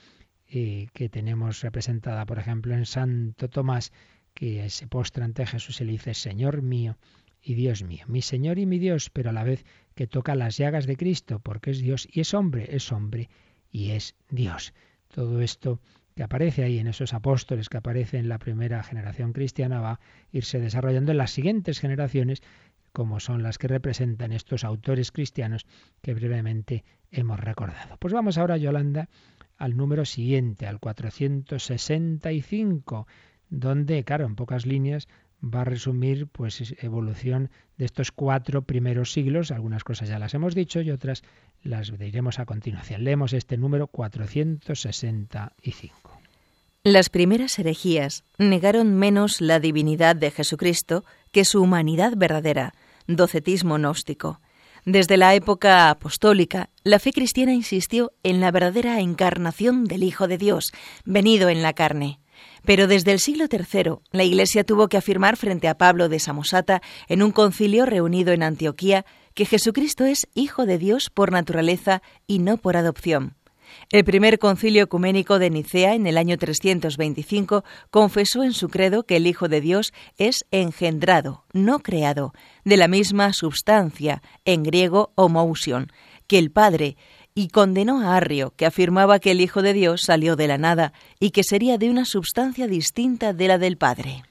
eh, que tenemos representada, por ejemplo, en Santo Tomás, que se postra ante Jesús y le dice, Señor mío y Dios mío, mi Señor y mi Dios, pero a la vez que toca las llagas de Cristo, porque es Dios y es hombre, es hombre y es Dios. Todo esto que aparece ahí en esos apóstoles que aparece en la primera generación cristiana va a irse desarrollando en las siguientes generaciones como son las que representan estos autores cristianos que brevemente hemos recordado. Pues vamos ahora, Yolanda, al número siguiente, al 465, donde, claro, en pocas líneas va a resumir pues evolución de estos cuatro primeros siglos. Algunas cosas ya las hemos dicho y otras las diremos a continuación. Leemos este número 465. Las primeras herejías negaron menos la divinidad de Jesucristo que su humanidad verdadera, docetismo gnóstico. Desde la época apostólica, la fe cristiana insistió en la verdadera encarnación del Hijo de Dios, venido en la carne. Pero desde el siglo III, la Iglesia tuvo que afirmar frente a Pablo de Samosata en un concilio reunido en Antioquía que Jesucristo es Hijo de Dios por naturaleza y no por adopción. El primer concilio ecuménico de Nicea en el año 325 confesó en su credo que el Hijo de Dios es engendrado, no creado, de la misma substancia, en griego homousion, que el Padre, y condenó a Arrio, que afirmaba que el Hijo de Dios salió de la nada y que sería de una substancia distinta de la del Padre.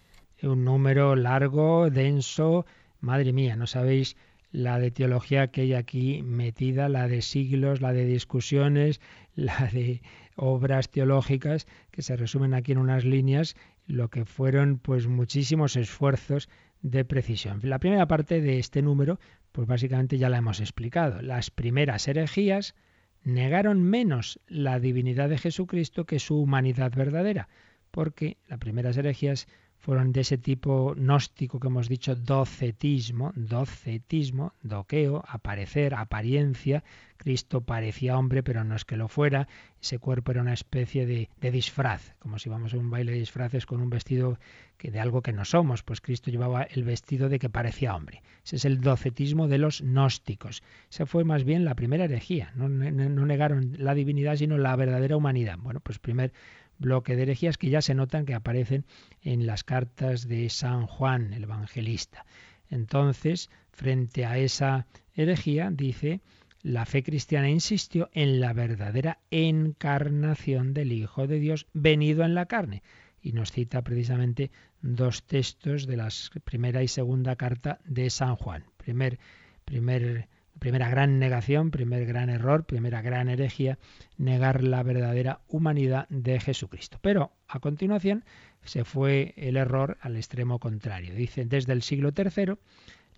Un número largo, denso, madre mía, no sabéis la de teología que hay aquí metida, la de siglos, la de discusiones, [LAUGHS] la de obras teológicas que se resumen aquí en unas líneas, lo que fueron pues muchísimos esfuerzos de precisión. La primera parte de este número, pues básicamente ya la hemos explicado. Las primeras herejías negaron menos la divinidad de Jesucristo que su humanidad verdadera, porque las primeras herejías fueron de ese tipo gnóstico que hemos dicho, docetismo, docetismo, doqueo, aparecer, apariencia. Cristo parecía hombre, pero no es que lo fuera. Ese cuerpo era una especie de, disfraz, como si vamos a un baile de disfraces con un vestido que de algo que no somos. Pues Cristo llevaba el vestido de que parecía hombre. Ese es el docetismo de los gnósticos. Esa fue más bien la primera herejía. No, no negaron la divinidad, sino la verdadera humanidad. Bueno, pues primer bloque de herejías que ya se notan que aparecen en las cartas de San Juan, el evangelista. Entonces, frente a esa herejía, dice, la fe cristiana insistió en la verdadera encarnación del Hijo de Dios venido en la carne. Y nos cita precisamente dos textos de la primera y segunda carta de San Juan. Primer, primer Primera gran negación, primer gran error, primera gran herejía, negar la verdadera humanidad de Jesucristo. Pero a continuación se fue el error al extremo contrario. Dice, desde el siglo III,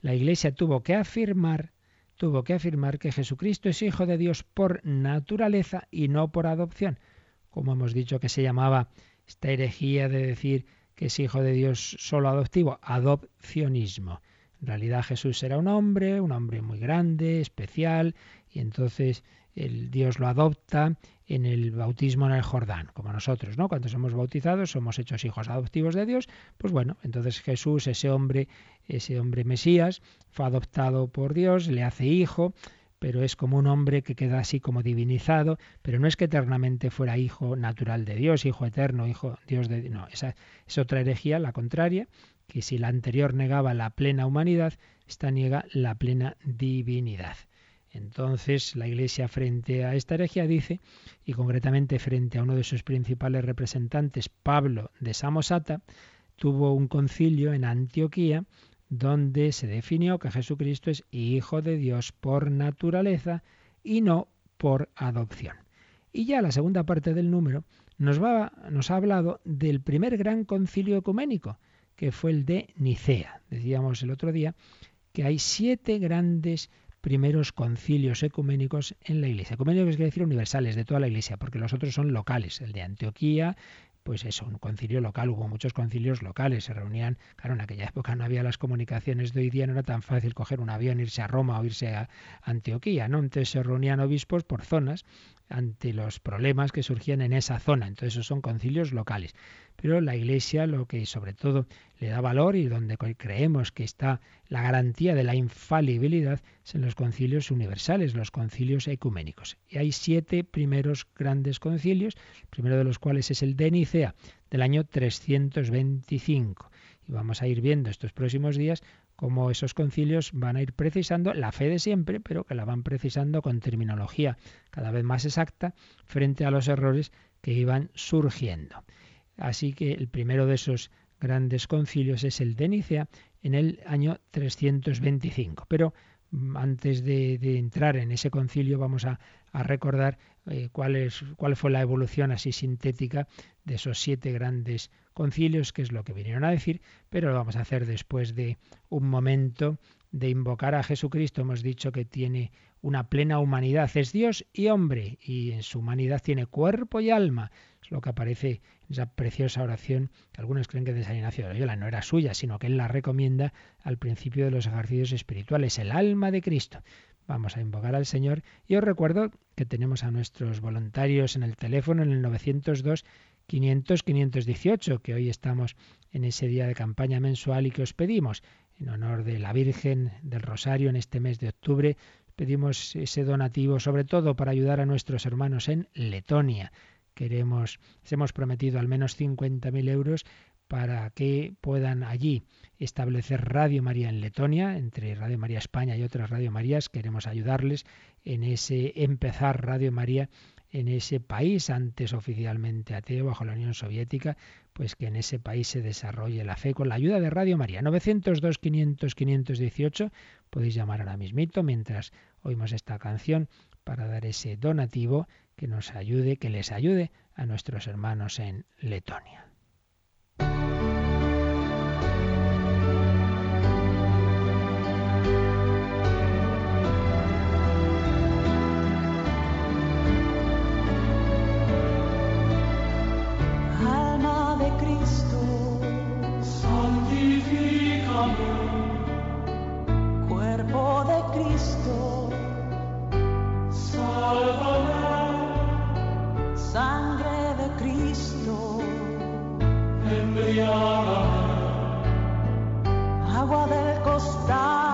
la Iglesia tuvo que afirmar tuvo que afirmar que Jesucristo es hijo de Dios por naturaleza y no por adopción, como hemos dicho que se llamaba esta herejía de decir que es hijo de Dios solo adoptivo, adopcionismo. En realidad Jesús era un hombre, un hombre muy grande, especial, y entonces el Dios lo adopta en el bautismo en el Jordán, como nosotros, ¿no? Cuando somos bautizados somos hechos hijos adoptivos de Dios, pues bueno, entonces Jesús, ese hombre, ese hombre Mesías, fue adoptado por Dios, le hace hijo, pero es como un hombre que queda así como divinizado, pero no es que eternamente fuera hijo natural de Dios, hijo eterno, hijo Dios de no, esa es otra herejía, la contraria, que si la anterior negaba la plena humanidad, esta niega la plena divinidad. Entonces la Iglesia frente a esta herejía dice, y concretamente frente a uno de sus principales representantes, Pablo de Samosata, tuvo un concilio en Antioquía donde se definió que Jesucristo es hijo de Dios por naturaleza y no por adopción. Y ya la segunda parte del número nos, va, nos ha hablado del primer gran concilio ecuménico, que fue el de Nicea. Decíamos el otro día que hay siete grandes primeros concilios ecuménicos en la Iglesia. Ecuménicos quiere decir universales, de toda la Iglesia, porque los otros son locales. El de Antioquía, pues eso, un concilio local, hubo muchos concilios locales, se reunían, claro, en aquella época no había las comunicaciones de hoy día, no era tan fácil coger un avión, irse a Roma o irse a Antioquía, ¿no? Entonces se reunían obispos por zonas ante los problemas que surgían en esa zona. Entonces esos son concilios locales. Pero la Iglesia lo que sobre todo le da valor y donde creemos que está la garantía de la infalibilidad es en los concilios universales, los concilios ecuménicos. Y hay siete primeros grandes concilios, el primero de los cuales es el de Nicea del año 325. Y vamos a ir viendo estos próximos días cómo esos concilios van a ir precisando la fe de siempre, pero que la van precisando con terminología cada vez más exacta frente a los errores que iban surgiendo. Así que el primero de esos grandes concilios es el de Nicea en el año 325. Pero mm, antes de, entrar en ese concilio vamos a, recordar eh, cuál, cuál fue la evolución así sintética de esos siete grandes concilios, que es lo que vinieron a decir, pero lo vamos a hacer después de un momento de invocar a Jesucristo. Hemos dicho que tiene una plena humanidad, es Dios y hombre, y en su humanidad tiene cuerpo y alma. Es lo que aparece esa preciosa oración que algunos creen que de San Ignacio de Loyola no era suya, sino que él la recomienda al principio de los ejercicios espirituales, el alma de Cristo. Vamos a invocar al Señor y os recuerdo que tenemos a nuestros voluntarios en el teléfono en el 902 500 518, que hoy estamos en ese día de campaña mensual y que os pedimos en honor de la Virgen del Rosario en este mes de octubre. Pedimos ese donativo sobre todo para ayudar a nuestros hermanos en Letonia. Queremos, hemos prometido al menos 50.000 euros para que puedan allí establecer Radio María en Letonia, entre Radio María España y otras Radio Marías. Queremos ayudarles en ese empezar Radio María en ese país antes oficialmente ateo bajo la Unión Soviética, pues que en ese país se desarrolle la fe con la ayuda de Radio María. 902 500 518 podéis llamar ahora mismito mientras oímos esta canción para dar ese donativo que nos ayude, que les ayude a nuestros hermanos en Letonia. Cuerpo de Cristo. Agua del costado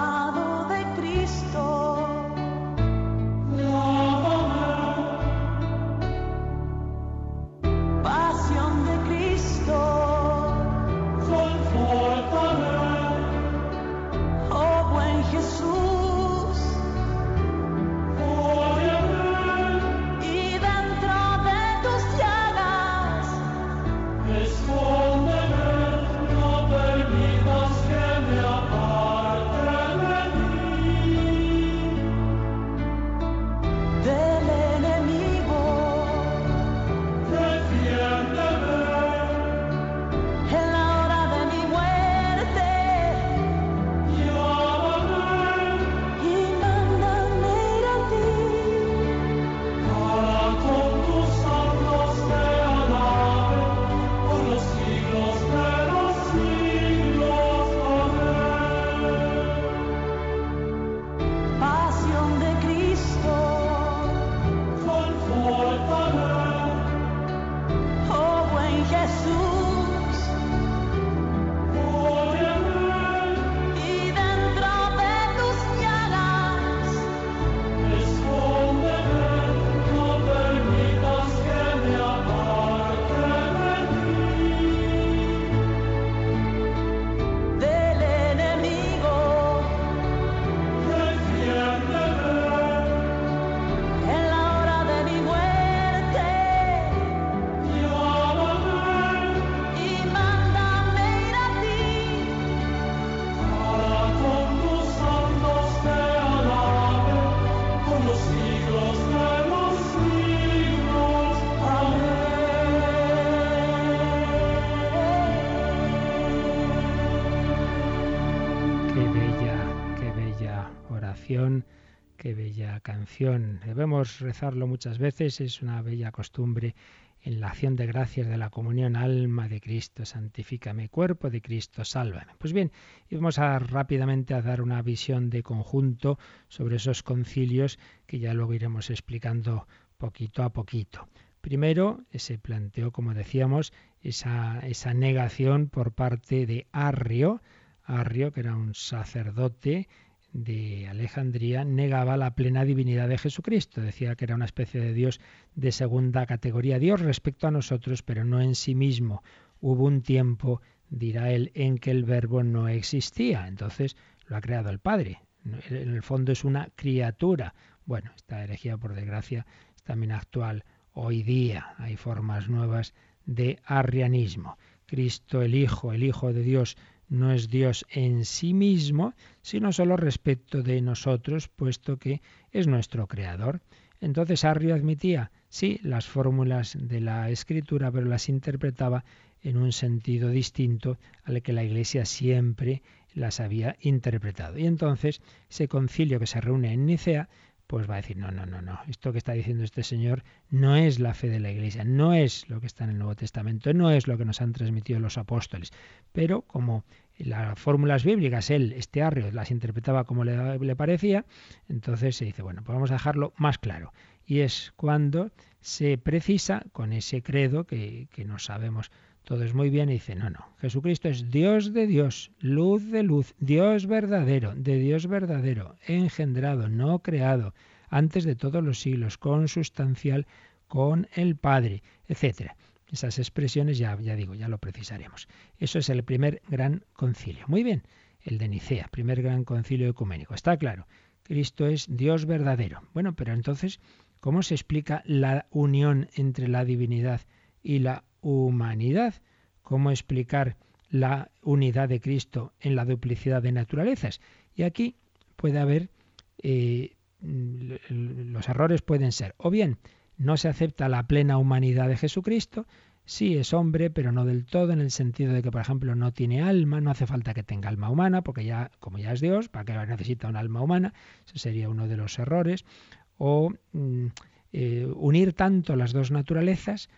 Debemos rezarlo muchas veces, es una bella costumbre en la acción de gracias de la comunión, alma de Cristo, santifícame, cuerpo de Cristo, sálvame. Pues bien, vamos a rápidamente a dar una visión de conjunto sobre esos concilios que ya luego iremos explicando poquito a poquito. Primero se planteó, como decíamos, esa negación por parte de Arrio, Arrio, que era un sacerdote de Alejandría, negaba la plena divinidad de Jesucristo. Decía que era una especie de Dios de segunda categoría. Dios respecto a nosotros, pero no en sí mismo. Hubo un tiempo, dirá él, en que el verbo no existía. Entonces lo ha creado el Padre. En el fondo es una criatura. Bueno, esta herejía, por desgracia, es también actual hoy día. Hay formas nuevas de arrianismo. Cristo, el Hijo, el Hijo de Dios, no es Dios en sí mismo, sino solo respecto de nosotros, puesto que es nuestro creador. Entonces Arrio admitía, sí, las fórmulas de la escritura, pero las interpretaba en un sentido distinto al que la Iglesia siempre las había interpretado. Y entonces ese concilio que se reúne en Nicea pues va a decir, no, no, no, no, esto que está diciendo este señor no es la fe de la Iglesia, no es lo que está en el Nuevo Testamento, no es lo que nos han transmitido los apóstoles. Pero como las fórmulas bíblicas, él, este arrio, las interpretaba como le, le parecía, entonces se dice, bueno, pues vamos a dejarlo más claro. Y es cuando se precisa con ese credo que, que no sabemos todos muy bien y dice, no, no, Jesucristo es Dios de Dios, luz de luz, Dios verdadero, de Dios verdadero, engendrado, no creado, antes de todos los siglos, consustancial con el Padre, etcétera. Esas expresiones ya, ya digo, ya lo precisaremos. Eso es el primer gran concilio. Muy bien, el de Nicea, primer gran concilio ecuménico. Está claro, Cristo es Dios verdadero. Bueno, pero entonces, ¿cómo se explica la unión entre la divinidad y la humanidad? ¿Cómo explicar la unidad de Cristo en la duplicidad de naturalezas? Y aquí puede haber, eh, los errores pueden ser, o bien, no se acepta la plena humanidad de Jesucristo, sí es hombre, pero no del todo, en el sentido de que, por ejemplo, no tiene alma, no hace falta que tenga alma humana, porque ya, como ya es Dios, ¿para qué necesita un alma humana? Ese sería uno de los errores. O mm, eh, unir tanto las dos naturalezas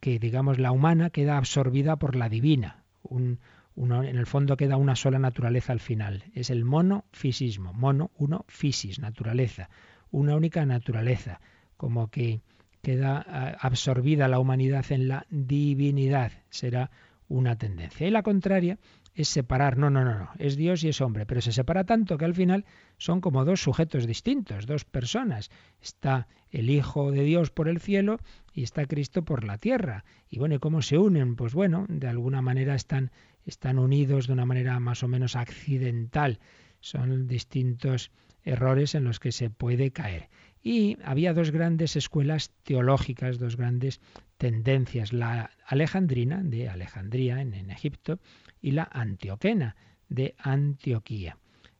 que, digamos, la humana queda absorbida por la divina. Un, en el fondo queda una sola naturaleza al final. Es el monofisismo. Mono, uno, fisis, naturaleza. Una única naturaleza. Como que, queda absorbida la humanidad en la divinidad. Será una tendencia. Y la contraria es separar, no, no, no, no, es Dios y es hombre, pero se separa tanto que al final son como dos sujetos distintos, dos personas. Está el Hijo de Dios por el cielo y está Cristo por la tierra. Y bueno, ¿y cómo se unen? Pues bueno, de alguna manera están, están unidos de una manera más o menos accidental. Son distintos errores en los que se puede caer. Y había dos grandes escuelas teológicas, dos grandes tendencias, la alejandrina de Alejandría en, en Egipto y la antioquena de Antioquía.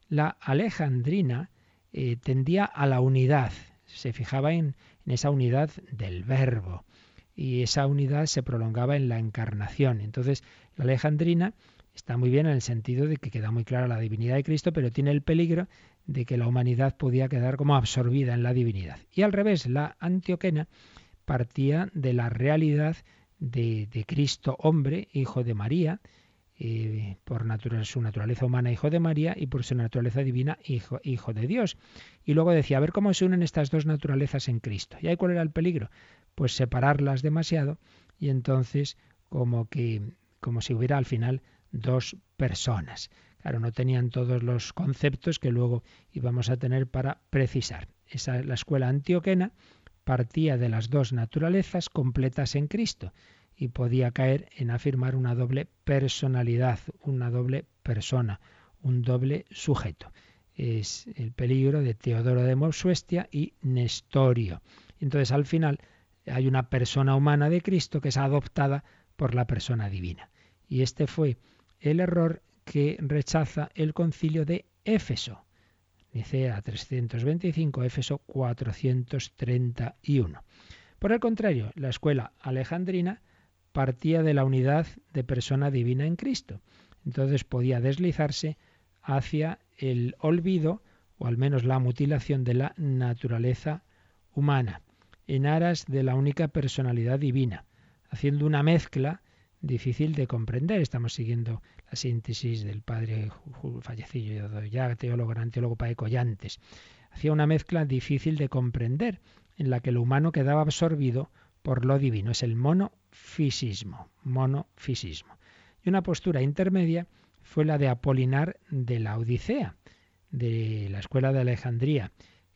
La alejandrina eh, tendía a la unidad, se fijaba en, en esa unidad del verbo y esa unidad se prolongaba en la encarnación. Entonces, la alejandrina está muy bien en el sentido de que queda muy clara la divinidad de Cristo, pero tiene el peligro de que la humanidad podía quedar como absorbida en la divinidad. Y al revés, la antioquena partía de la realidad de, de Cristo hombre, hijo de María, eh, por su naturaleza humana, hijo de María, y por su naturaleza divina, hijo, hijo de Dios. Y luego decía, a ver cómo se unen estas dos naturalezas en Cristo. ¿Y ahí cuál era el peligro? Pues separarlas demasiado y entonces como que como si hubiera al final dos personas. Claro, no tenían todos los conceptos que luego íbamos a tener para precisar. Esa la escuela antioquena partía de las dos naturalezas completas en Cristo y podía caer en afirmar una doble personalidad, una doble persona, un doble sujeto. Es el peligro de Teodoro de Mopsuestia y Nestorio. Entonces al final hay una persona humana de Cristo que es adoptada por la persona divina. Y este fue el error que rechaza el concilio de Éfeso. Nicea 325, Éfeso 431. Por el contrario, la escuela alejandrina partía de la unidad de persona divina en Cristo. Entonces podía deslizarse hacia el olvido o al menos la mutilación de la naturaleza humana, en aras de la única personalidad divina, haciendo una mezcla difícil de comprender. Estamos siguiendo la síntesis del padre fallecido ya teólogo, gran teólogo Paeco Yantes. Hacía una mezcla difícil de comprender, en la que lo humano quedaba absorbido por lo divino. Es el monofisismo, monofisismo. Y una postura intermedia fue la de Apolinar de la Odisea, de la escuela de Alejandría,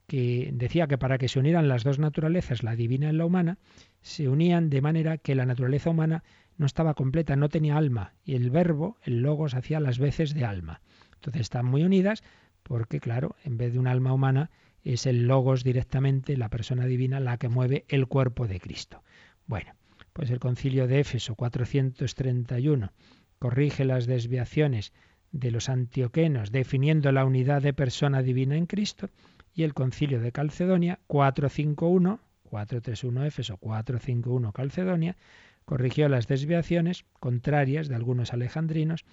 que decía que para que se unieran las dos naturalezas, la divina y la humana, se unían de manera que la naturaleza humana no estaba completa, no tenía alma, y el verbo, el logos, hacía las veces de alma. Entonces están muy unidas porque, claro, en vez de un alma humana, es el logos directamente, la persona divina, la que mueve el cuerpo de Cristo. Bueno, pues el concilio de Éfeso 431 corrige las desviaciones de los antioquenos, definiendo la unidad de persona divina en Cristo, y el concilio de Calcedonia 451, 431 Éfeso, 451 Calcedonia, corrigió las desviaciones contrarias de algunos alejandrinos,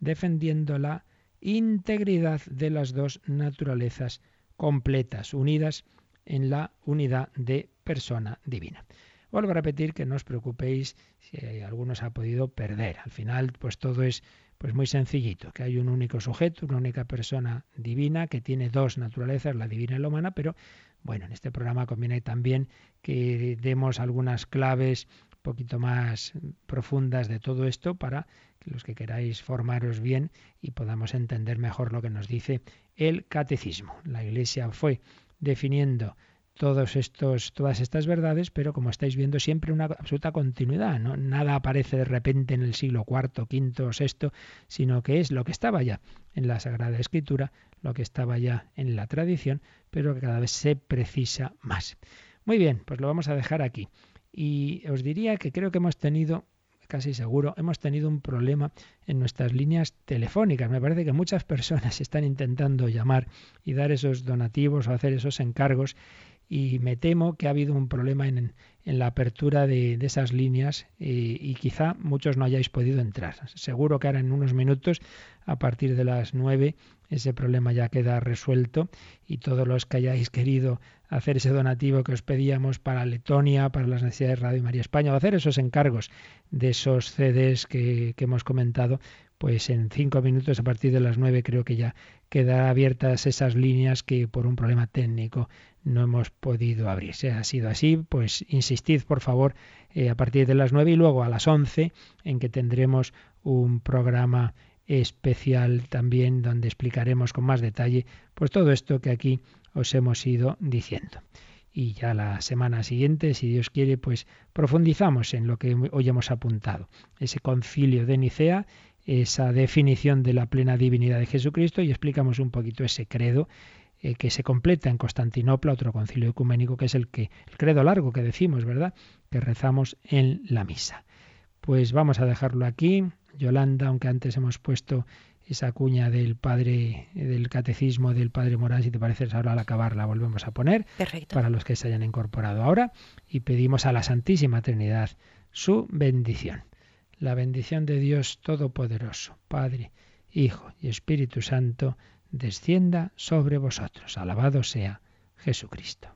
defendiendo la integridad de las dos naturalezas completas, unidas en la unidad de persona divina. Vuelvo a repetir que no os preocupéis si algunos ha podido perder. Al final, pues todo es pues muy sencillito, que hay un único sujeto, una única persona divina que tiene dos naturalezas, la divina y la humana, pero bueno, en este programa conviene también que demos algunas claves un poquito más profundas de todo esto para que los que queráis formaros bien y podamos entender mejor lo que nos dice el catecismo. La Iglesia fue definiendo todos estos, todas estas verdades, pero como estáis viendo siempre una absoluta continuidad. Nada aparece de repente en el siglo IV, V o VI, sino que es lo que estaba ya en la Sagrada Escritura, lo que estaba ya en la tradición, pero que cada vez se precisa más. Muy bien, pues lo vamos a dejar aquí. Y os diría que creo que hemos tenido casi seguro, hemos tenido un problema en nuestras líneas telefónicas. Me parece que muchas personas [LAUGHS] están intentando llamar y dar esos donativos o hacer esos encargos y me temo que ha habido un problema en, en la apertura de, esas líneas y, y, quizá muchos no hayáis podido entrar. Seguro que ahora en unos minutos, a partir de las nueve, ese problema ya queda resuelto y todos los que hayáis querido hacer ese donativo que os pedíamos para Letonia, para las necesidades de Radio María España, o hacer esos encargos de esos CDs que, hemos comentado, pues en cinco minutos a partir de las nueve creo que ya quedarán abiertas esas líneas que por un problema técnico no hemos podido abrir. Si ha sido así, pues insistid por favor eh, a partir de las nueve y luego a las once en que tendremos un programa especial también donde explicaremos con más detalle pues todo esto que aquí os hemos ido diciendo. Y ya la semana siguiente, si Dios quiere, pues profundizamos en lo que hoy hemos apuntado. Ese concilio de Nicea, esa definición de la plena divinidad de Jesucristo y explicamos un poquito ese credo eh, que se completa en Constantinopla, otro concilio ecuménico que es el que el credo largo que decimos, ¿verdad? Que rezamos en la misa. Pues vamos a dejarlo aquí. Yolanda, aunque antes hemos puesto esa cuña del padre del catecismo del padre Morán, si te parece ahora al acabar la volvemos a poner Perfecto. para los que se hayan incorporado ahora y pedimos a la Santísima Trinidad su bendición. La bendición de Dios Todopoderoso, Padre, Hijo y Espíritu Santo, descienda sobre vosotros. Alabado sea Jesucristo.